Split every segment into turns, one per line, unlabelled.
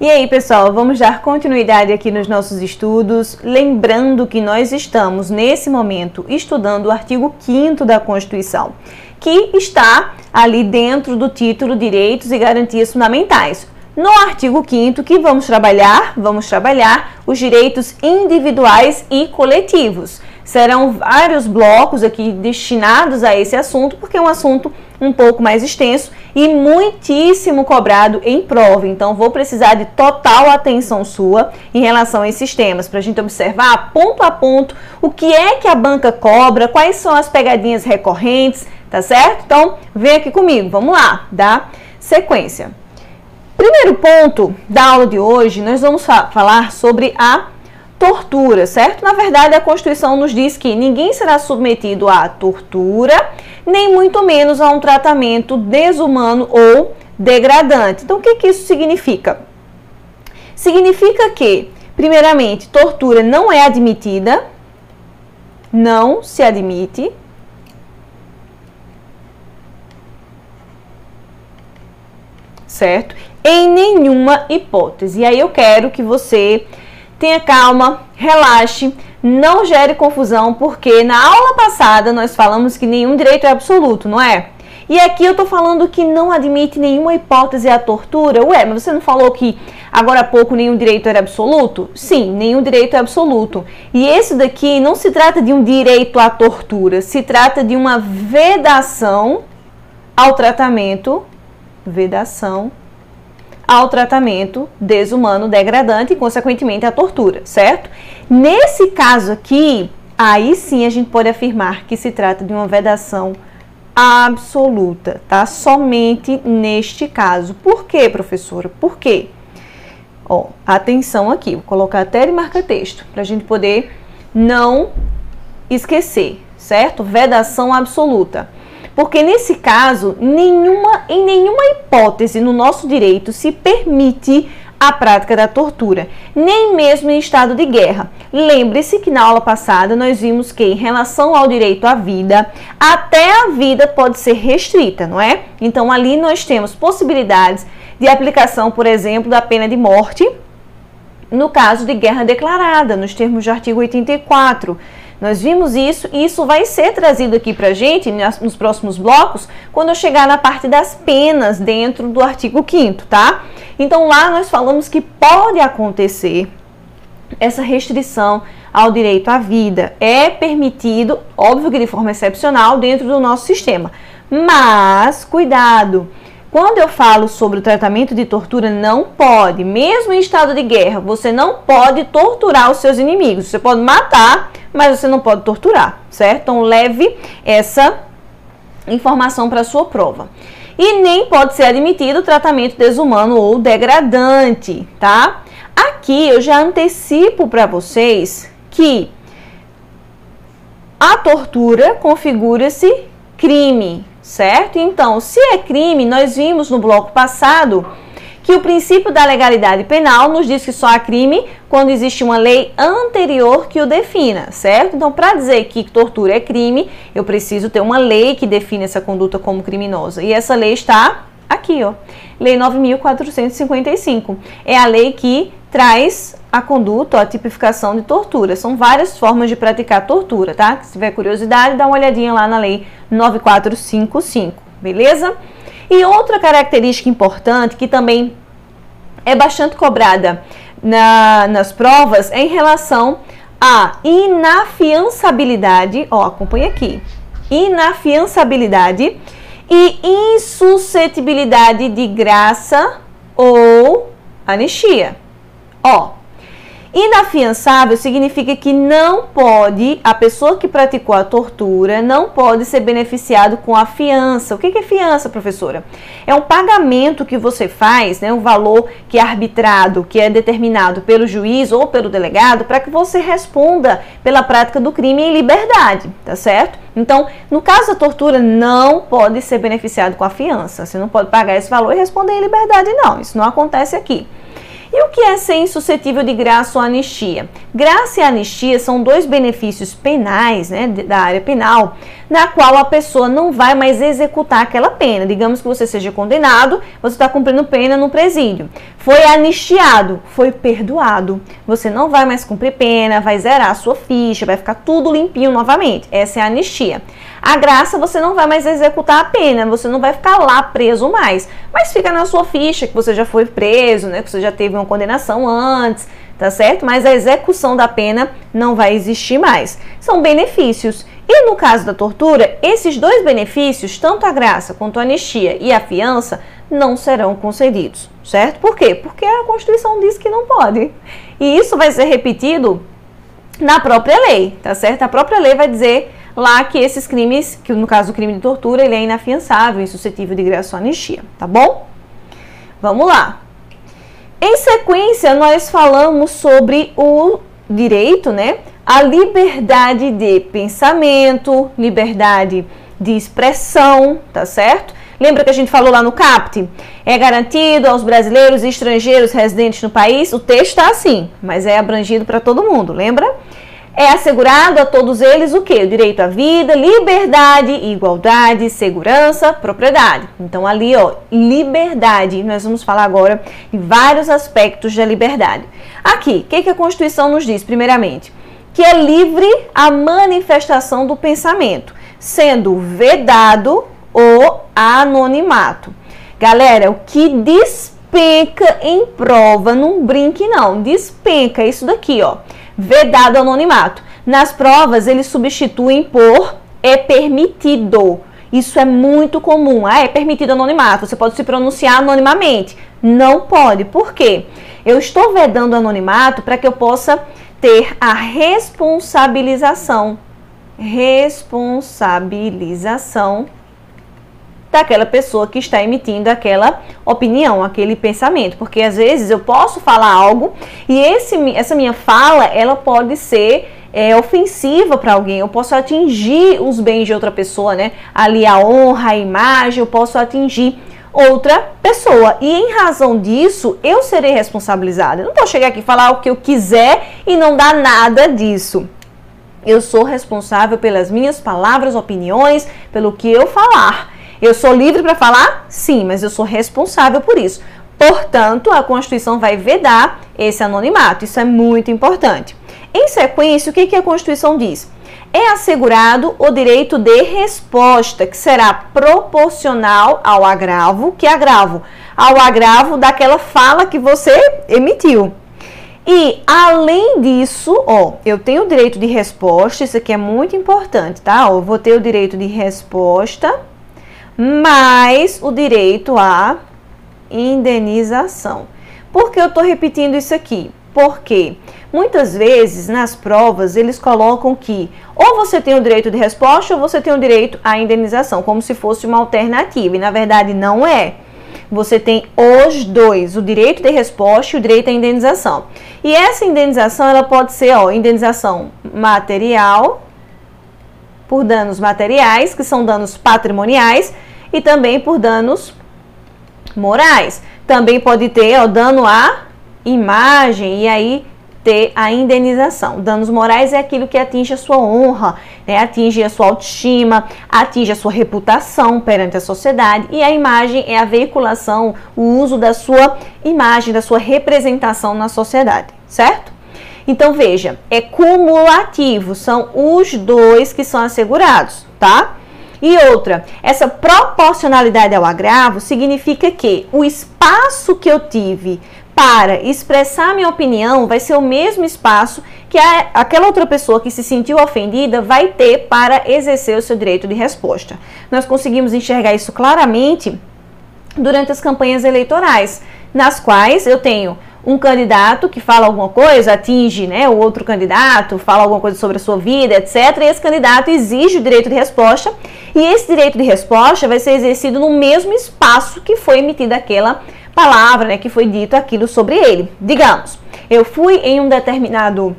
E aí, pessoal, vamos dar continuidade aqui nos nossos estudos, lembrando que nós estamos nesse momento estudando o artigo 5 da Constituição, que está ali dentro do título Direitos e Garantias Fundamentais. No artigo 5 que vamos trabalhar, vamos trabalhar os direitos individuais e coletivos. Serão vários blocos aqui destinados a esse assunto, porque é um assunto um pouco mais extenso e muitíssimo cobrado em prova. Então, vou precisar de total atenção sua em relação a esses temas, para a gente observar ponto a ponto o que é que a banca cobra, quais são as pegadinhas recorrentes, tá certo? Então, vem aqui comigo, vamos lá, dá sequência. Primeiro ponto da aula de hoje, nós vamos falar sobre a tortura, certo? Na verdade, a Constituição nos diz que ninguém será submetido à tortura, nem muito menos a um tratamento desumano ou degradante. Então, o que, que isso significa? Significa que, primeiramente, tortura não é admitida, não se admite. Certo? Em nenhuma hipótese. E aí eu quero que você tenha calma, relaxe, não gere confusão, porque na aula passada nós falamos que nenhum direito é absoluto, não é? E aqui eu tô falando que não admite nenhuma hipótese à tortura. Ué, mas você não falou que agora há pouco nenhum direito era absoluto? Sim, nenhum direito é absoluto. E esse daqui não se trata de um direito à tortura, se trata de uma vedação ao tratamento, vedação ao tratamento desumano degradante e, consequentemente, à tortura, certo? Nesse caso aqui, aí sim a gente pode afirmar que se trata de uma vedação absoluta, tá? Somente neste caso. Por quê, professora? Por quê? Ó, atenção aqui, vou colocar até de marca-texto, para a gente poder não esquecer, certo? Vedação absoluta. Porque nesse caso, nenhuma, em nenhuma hipótese no nosso direito se permite a prática da tortura, nem mesmo em estado de guerra. Lembre-se que na aula passada nós vimos que, em relação ao direito à vida, até a vida pode ser restrita, não é? Então, ali nós temos possibilidades de aplicação, por exemplo, da pena de morte no caso de guerra declarada, nos termos do artigo 84. Nós vimos isso e isso vai ser trazido aqui para gente nos próximos blocos quando eu chegar na parte das penas dentro do artigo 5 tá? Então lá nós falamos que pode acontecer essa restrição ao direito à vida. É permitido, óbvio que de forma excepcional, dentro do nosso sistema. Mas, cuidado! Quando eu falo sobre o tratamento de tortura, não pode, mesmo em estado de guerra, você não pode torturar os seus inimigos. Você pode matar, mas você não pode torturar, certo? Então leve essa informação para a sua prova. E nem pode ser admitido tratamento desumano ou degradante, tá? Aqui eu já antecipo para vocês que a tortura configura-se crime, certo? Então, se é crime, nós vimos no bloco passado que o princípio da legalidade penal nos diz que só há crime quando existe uma lei anterior que o defina, certo? Então, para dizer que tortura é crime, eu preciso ter uma lei que define essa conduta como criminosa. E essa lei está aqui, ó. Lei 9455. É a lei que traz a conduta, a tipificação de tortura. São várias formas de praticar tortura, tá? Se tiver curiosidade, dá uma olhadinha lá na lei 9455, beleza? E outra característica importante que também é bastante cobrada na, nas provas é em relação à inafiançabilidade, ó, acompanha aqui, inafiançabilidade e insuscetibilidade de graça ou anistia. Ó, Inafiançável significa que não pode, a pessoa que praticou a tortura não pode ser beneficiado com a fiança. O que é fiança, professora? É um pagamento que você faz, né, um valor que é arbitrado, que é determinado pelo juiz ou pelo delegado, para que você responda pela prática do crime em liberdade, tá certo? Então, no caso da tortura, não pode ser beneficiado com a fiança. Você não pode pagar esse valor e responder em liberdade, não. Isso não acontece aqui. E o que é ser insuscetível de graça ou anistia? Graça e anistia são dois benefícios penais, né, da área penal, na qual a pessoa não vai mais executar aquela pena. Digamos que você seja condenado, você está cumprindo pena no presídio. Foi anistiado, foi perdoado. Você não vai mais cumprir pena, vai zerar a sua ficha, vai ficar tudo limpinho novamente. Essa é a anistia. A graça, você não vai mais executar a pena, você não vai ficar lá preso mais, mas fica na sua ficha que você já foi preso, né? Que você já teve uma condenação antes, tá certo? Mas a execução da pena não vai existir mais. São benefícios. E no caso da tortura, esses dois benefícios, tanto a graça quanto a anistia e a fiança, não serão concedidos, certo? Por quê? Porque a Constituição diz que não pode. E isso vai ser repetido na própria lei, tá certo? A própria lei vai dizer lá que esses crimes, que no caso o crime de tortura, ele é inafiançável, insuscetível de graça ou anistia, tá bom? Vamos lá. Em sequência, nós falamos sobre o direito, né? A liberdade de pensamento, liberdade de expressão, tá certo? Lembra que a gente falou lá no CAPT? É garantido aos brasileiros e estrangeiros residentes no país? O texto está assim, mas é abrangido para todo mundo, lembra? É assegurado a todos eles o que? O direito à vida, liberdade, igualdade, segurança, propriedade. Então ali, ó, liberdade. Nós vamos falar agora de vários aspectos da liberdade. Aqui, o que, que a Constituição nos diz, primeiramente? Que é livre a manifestação do pensamento, sendo vedado o anonimato. Galera, o que despenca em prova, não brinque não, despenca isso daqui, ó, vedado anonimato. Nas provas, eles substituem por é permitido. Isso é muito comum. Ah, é permitido anonimato. Você pode se pronunciar anonimamente. Não pode. Por quê? Eu estou vedando anonimato para que eu possa ter a responsabilização. Responsabilização daquela pessoa que está emitindo aquela opinião, aquele pensamento, porque às vezes eu posso falar algo e esse, essa minha fala ela pode ser é, ofensiva para alguém, eu posso atingir os bens de outra pessoa, né? Ali a honra, a imagem, eu posso atingir outra pessoa. E em razão disso, eu serei responsabilizada. Eu não posso chegar aqui e falar o que eu quiser e não dar nada disso. Eu sou responsável pelas minhas palavras, opiniões, pelo que eu falar. Eu sou livre para falar? Sim, mas eu sou responsável por isso. Portanto, a Constituição vai vedar esse anonimato. Isso é muito importante. Em sequência, o que, a Constituição diz? É assegurado o direito de resposta, que será proporcional ao agravo, que agravo? Ao agravo daquela fala que você emitiu. E além disso, ó, eu tenho o direito de resposta, isso aqui é muito importante, tá? Ó, eu vou ter o direito de resposta mais o direito à indenização. Por que eu estou repetindo isso aqui? Porque muitas vezes nas provas eles colocam que ou você tem o direito de resposta ou você tem o direito à indenização, como se fosse uma alternativa, e na verdade não é. Você tem os dois, o direito de resposta e o direito à indenização. E essa indenização ela pode ser, ó, indenização material por danos materiais, que são danos patrimoniais, e também por danos morais. Também pode ter o dano à imagem e aí ter a indenização. Danos morais é aquilo que atinge a sua honra, né? atinge a sua autoestima, atinge a sua reputação perante a sociedade e a imagem é a veiculação, o uso da sua imagem, da sua representação na sociedade, certo? Então veja, é cumulativo, são os dois que são assegurados, tá? E outra, essa proporcionalidade ao agravo significa que o espaço que eu tive para expressar minha opinião vai ser o mesmo espaço que a, aquela outra pessoa que se sentiu ofendida vai ter para exercer o seu direito de resposta. Nós conseguimos enxergar isso claramente durante as campanhas eleitorais, nas quais eu tenho um candidato que fala alguma coisa, atinge né, o outro candidato, fala alguma coisa sobre a sua vida, etc. E esse candidato exige o direito de resposta, e esse direito de resposta vai ser exercido no mesmo espaço que foi emitida aquela palavra, né, que foi dito aquilo sobre ele. Digamos, eu fui em um determinado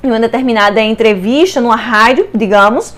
em uma determinada entrevista numa rádio, digamos,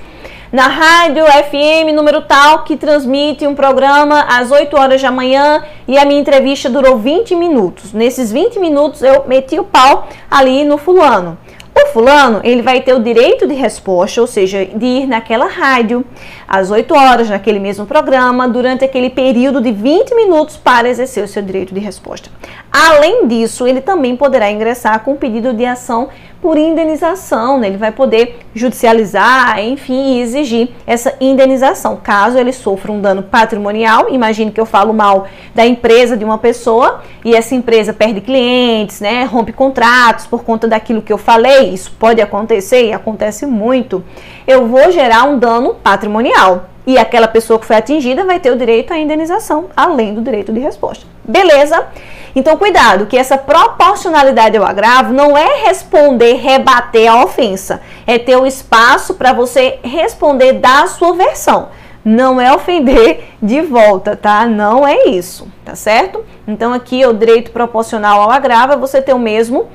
na rádio FM número tal que transmite um programa às 8 horas da manhã e a minha entrevista durou 20 minutos. Nesses 20 minutos eu meti o pau ali no fulano. O fulano, ele vai ter o direito de resposta, ou seja, de ir naquela rádio às 8 horas, naquele mesmo programa, durante aquele período de 20 minutos para exercer o seu direito de resposta. Além disso, ele também poderá ingressar com pedido de ação por indenização, né? ele vai poder judicializar, enfim, exigir essa indenização. Caso ele sofra um dano patrimonial, imagine que eu falo mal da empresa de uma pessoa e essa empresa perde clientes, né? rompe contratos por conta daquilo que eu falei, isso pode acontecer e acontece muito. Eu vou gerar um dano patrimonial e aquela pessoa que foi atingida vai ter o direito à indenização, além do direito de resposta. Beleza? Então, cuidado, que essa proporcionalidade ao agravo não é responder, rebater a ofensa, é ter o espaço para você responder da sua versão. Não é ofender de volta, tá? Não é isso, tá certo? Então, aqui o direito proporcional ao agravo é você ter o mesmo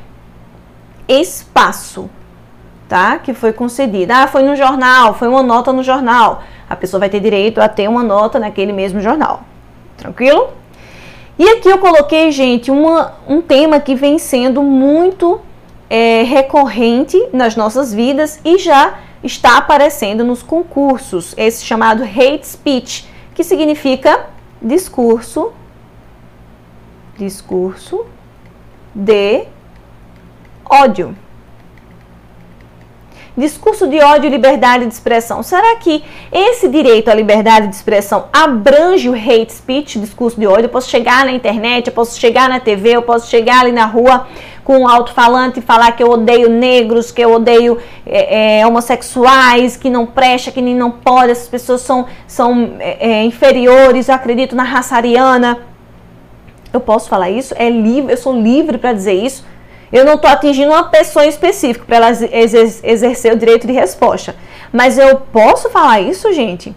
espaço, tá? Que foi concedido. Ah, foi no jornal, foi uma nota no jornal. A pessoa vai ter direito a ter uma nota naquele mesmo jornal. Tranquilo? E aqui eu coloquei, gente, uma, um tema que vem sendo muito é, recorrente nas nossas vidas e já está aparecendo nos concursos, esse chamado hate speech, que significa discurso, discurso de ódio. Discurso de ódio e liberdade de expressão. Será que esse direito à liberdade de expressão abrange o hate speech, discurso de ódio? Eu posso chegar na internet, eu posso chegar na TV, eu posso chegar ali na rua com um alto-falante e falar que eu odeio negros, que eu odeio é, é, homossexuais, que não presta, que nem não pode, essas pessoas são, são é, é inferiores, eu acredito na raça ariana. Eu posso falar isso? É livre, eu sou livre para dizer isso. Eu não estou atingindo uma pessoa específica para ela exercer o direito de resposta. Mas eu posso falar isso, gente?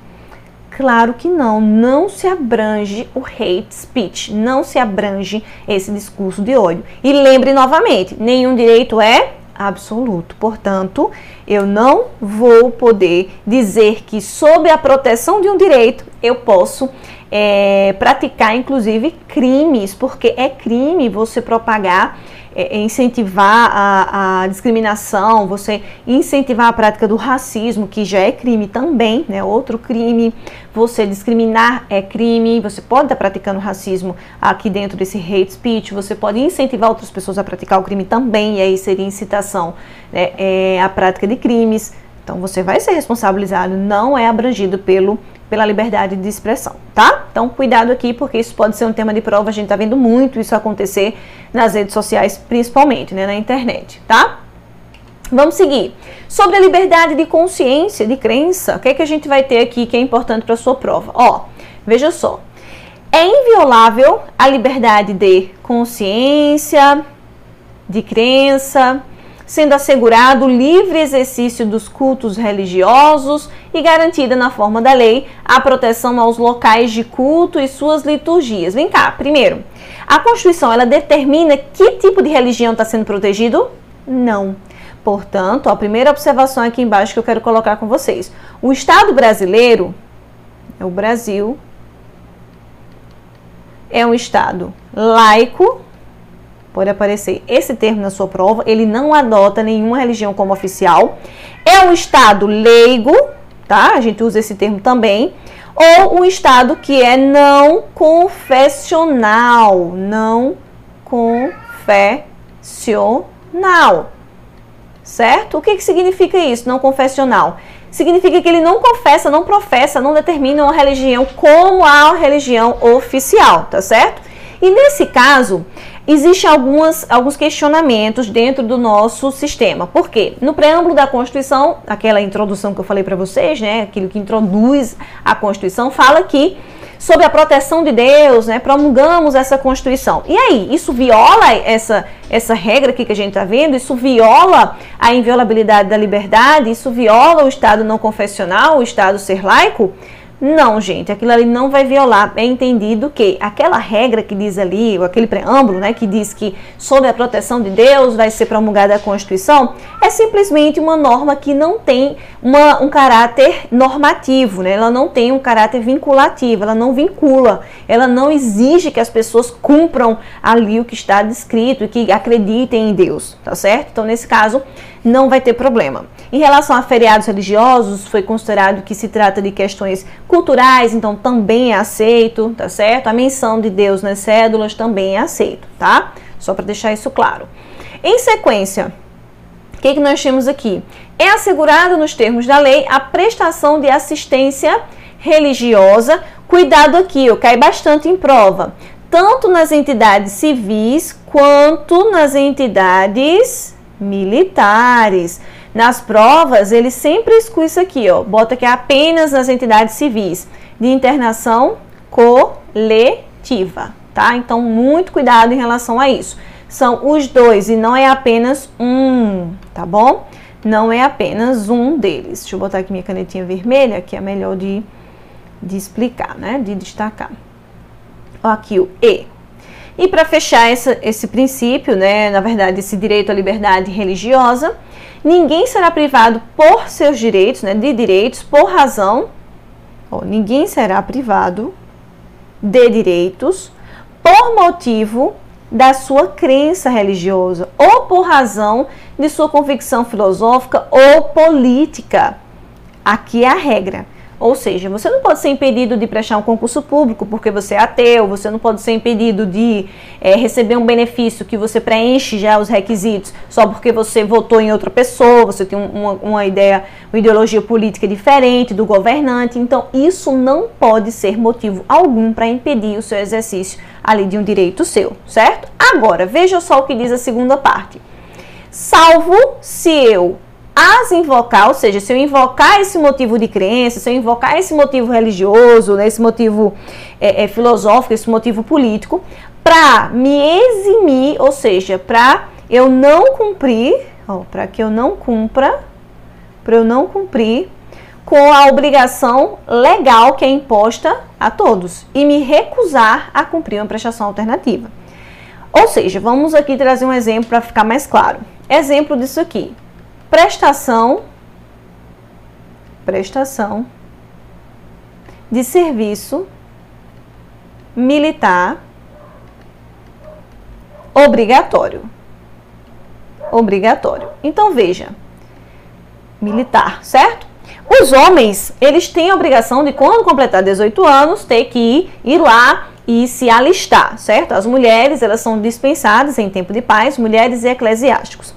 Claro que não, não se abrange o hate speech, não se abrange esse discurso de ódio. E lembre novamente, nenhum direito é absoluto. Portanto, eu não vou poder dizer que sob a proteção de um direito eu posso é, praticar, inclusive, crimes, porque é crime você propagar é, é, incentivar a, a, discriminação, você incentivar a prática do racismo, que já é crime também, né? Outro crime, você discriminar é crime, você pode estar praticando racismo aqui dentro desse hate speech, você pode incentivar outras pessoas a praticar o crime também, e aí seria incitação né? é, à prática de crimes. Então você vai ser responsabilizado, não é abrangido pelo pela liberdade de expressão, tá? Então, cuidado aqui, porque isso pode ser um tema de prova, a gente tá vendo muito isso acontecer nas redes sociais, principalmente, né, na internet, tá? Vamos seguir. Sobre a liberdade de consciência, de crença, o que, é que a gente vai ter aqui que é importante para sua prova? Ó, veja só. É inviolável a liberdade de consciência, de crença, sendo assegurado o livre exercício dos cultos religiosos e garantida na forma da lei a proteção aos locais de culto e suas liturgias. Vem cá, primeiro, a Constituição ela determina que tipo de religião está sendo protegido? Não. Portanto, a primeira observação aqui embaixo que eu quero colocar com vocês: o Estado brasileiro, é o Brasil, é um Estado laico pode aparecer esse termo na sua prova, ele não adota nenhuma religião como oficial. É um estado leigo, tá? A gente usa esse termo também. Ou um estado que é não confessional, não confessional. Certo? O que, que significa isso, não confessional? Significa que ele não confessa, não professa, não determina uma religião como a religião oficial, tá certo? E nesse caso, existem algumas, alguns questionamentos dentro do nosso sistema. Por quê? No preâmbulo da Constituição, aquela introdução que eu falei para vocês, né, aquilo que introduz a Constituição, fala que sobre a proteção de Deus, né, promulgamos essa Constituição. E aí, isso viola essa, essa regra aqui que a gente está vendo? Isso viola a inviolabilidade da liberdade? Isso viola o Estado não confessional, o Estado ser laico? Não, gente, aquilo ali não vai violar. É entendido que aquela regra que diz ali, ou aquele preâmbulo, né, que diz que sob a proteção de Deus vai ser promulgada a Constituição, é simplesmente uma norma que não tem uma, um caráter normativo, né? Ela não tem um caráter vinculativo, ela não vincula, ela não exige que as pessoas cumpram ali o que está descrito e que acreditem em Deus, tá certo? Então, nesse caso, não vai ter problema. Em relação a feriados religiosos, foi considerado que se trata de questões culturais, então também é aceito, tá certo? A menção de Deus nas cédulas também é aceito, tá? Só para deixar isso claro. Em sequência, o que, que nós temos aqui? É assegurado nos termos da lei a prestação de assistência religiosa. Cuidado aqui, ó, cai bastante em prova. Tanto nas entidades civis quanto nas entidades militares. Nas provas, ele sempre exclui isso aqui, ó. Bota que é apenas nas entidades civis de internação coletiva, tá? Então, muito cuidado em relação a isso são os dois e não é apenas um, tá bom? Não é apenas um deles. Deixa eu botar aqui minha canetinha vermelha, que é melhor de, de explicar, né? De destacar. Ó, aqui o E. E para fechar essa, esse princípio, né, na verdade, esse direito à liberdade religiosa, ninguém será privado por seus direitos, né, de direitos, por razão, ó, ninguém será privado de direitos por motivo da sua crença religiosa ou por razão de sua convicção filosófica ou política. Aqui é a regra. Ou seja, você não pode ser impedido de prestar um concurso público porque você é ateu, você não pode ser impedido de é, receber um benefício que você preenche já os requisitos só porque você votou em outra pessoa, você tem uma, uma ideia, uma ideologia política diferente do governante. Então, isso não pode ser motivo algum para impedir o seu exercício ali de um direito seu, certo? Agora, veja só o que diz a segunda parte. Salvo se eu as invocar, ou seja, se eu invocar esse motivo de crença, se eu invocar esse motivo religioso, né, esse motivo é, é, filosófico, esse motivo político, para me eximir, ou seja, para eu não cumprir, para que eu não cumpra, para eu não cumprir com a obrigação legal que é imposta a todos e me recusar a cumprir uma prestação alternativa. Ou seja, vamos aqui trazer um exemplo para ficar mais claro. Exemplo disso aqui prestação prestação de serviço militar obrigatório. Obrigatório. Então veja, militar, certo? Os homens, eles têm a obrigação de quando completar 18 anos ter que ir, lá e se alistar, certo? As mulheres, elas são dispensadas em tempo de paz, mulheres e eclesiásticos.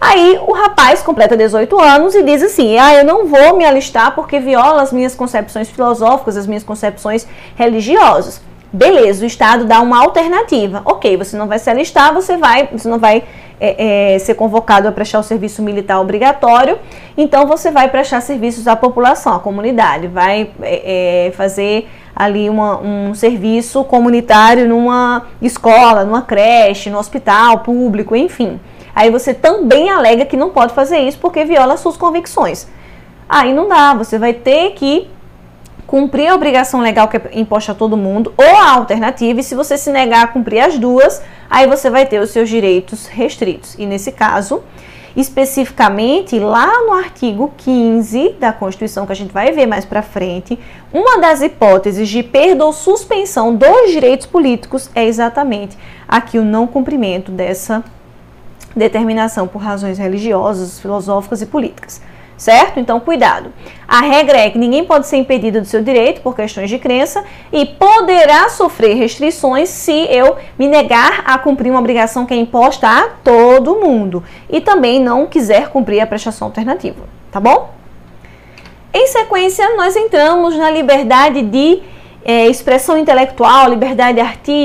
Aí o rapaz completa 18 anos e diz assim: Ah, eu não vou me alistar porque viola as minhas concepções filosóficas, as minhas concepções religiosas. Beleza, o Estado dá uma alternativa. Ok, você não vai se alistar, você vai, você não vai é, é, ser convocado a prestar o serviço militar obrigatório, então você vai prestar serviços à população, à comunidade, vai é, fazer ali uma, um serviço comunitário numa escola, numa creche, no hospital público, enfim. Aí você também alega que não pode fazer isso porque viola suas convicções. Aí não dá, você vai ter que cumprir a obrigação legal que é imposta a todo mundo ou a alternativa, e se você se negar a cumprir as duas, aí você vai ter os seus direitos restritos. E nesse caso, especificamente lá no artigo 15 da Constituição, que a gente vai ver mais para frente, uma das hipóteses de perda ou suspensão dos direitos políticos é exatamente aqui o não cumprimento dessa determinação por razões religiosas, filosóficas e políticas. Certo? Então, cuidado. A regra é que ninguém pode ser impedido do seu direito por questões de crença e poderá sofrer restrições se eu me negar a cumprir uma obrigação que é imposta a todo mundo e também não quiser cumprir a prestação alternativa. Tá bom? Em sequência, nós entramos na liberdade de é, expressão intelectual, liberdade artística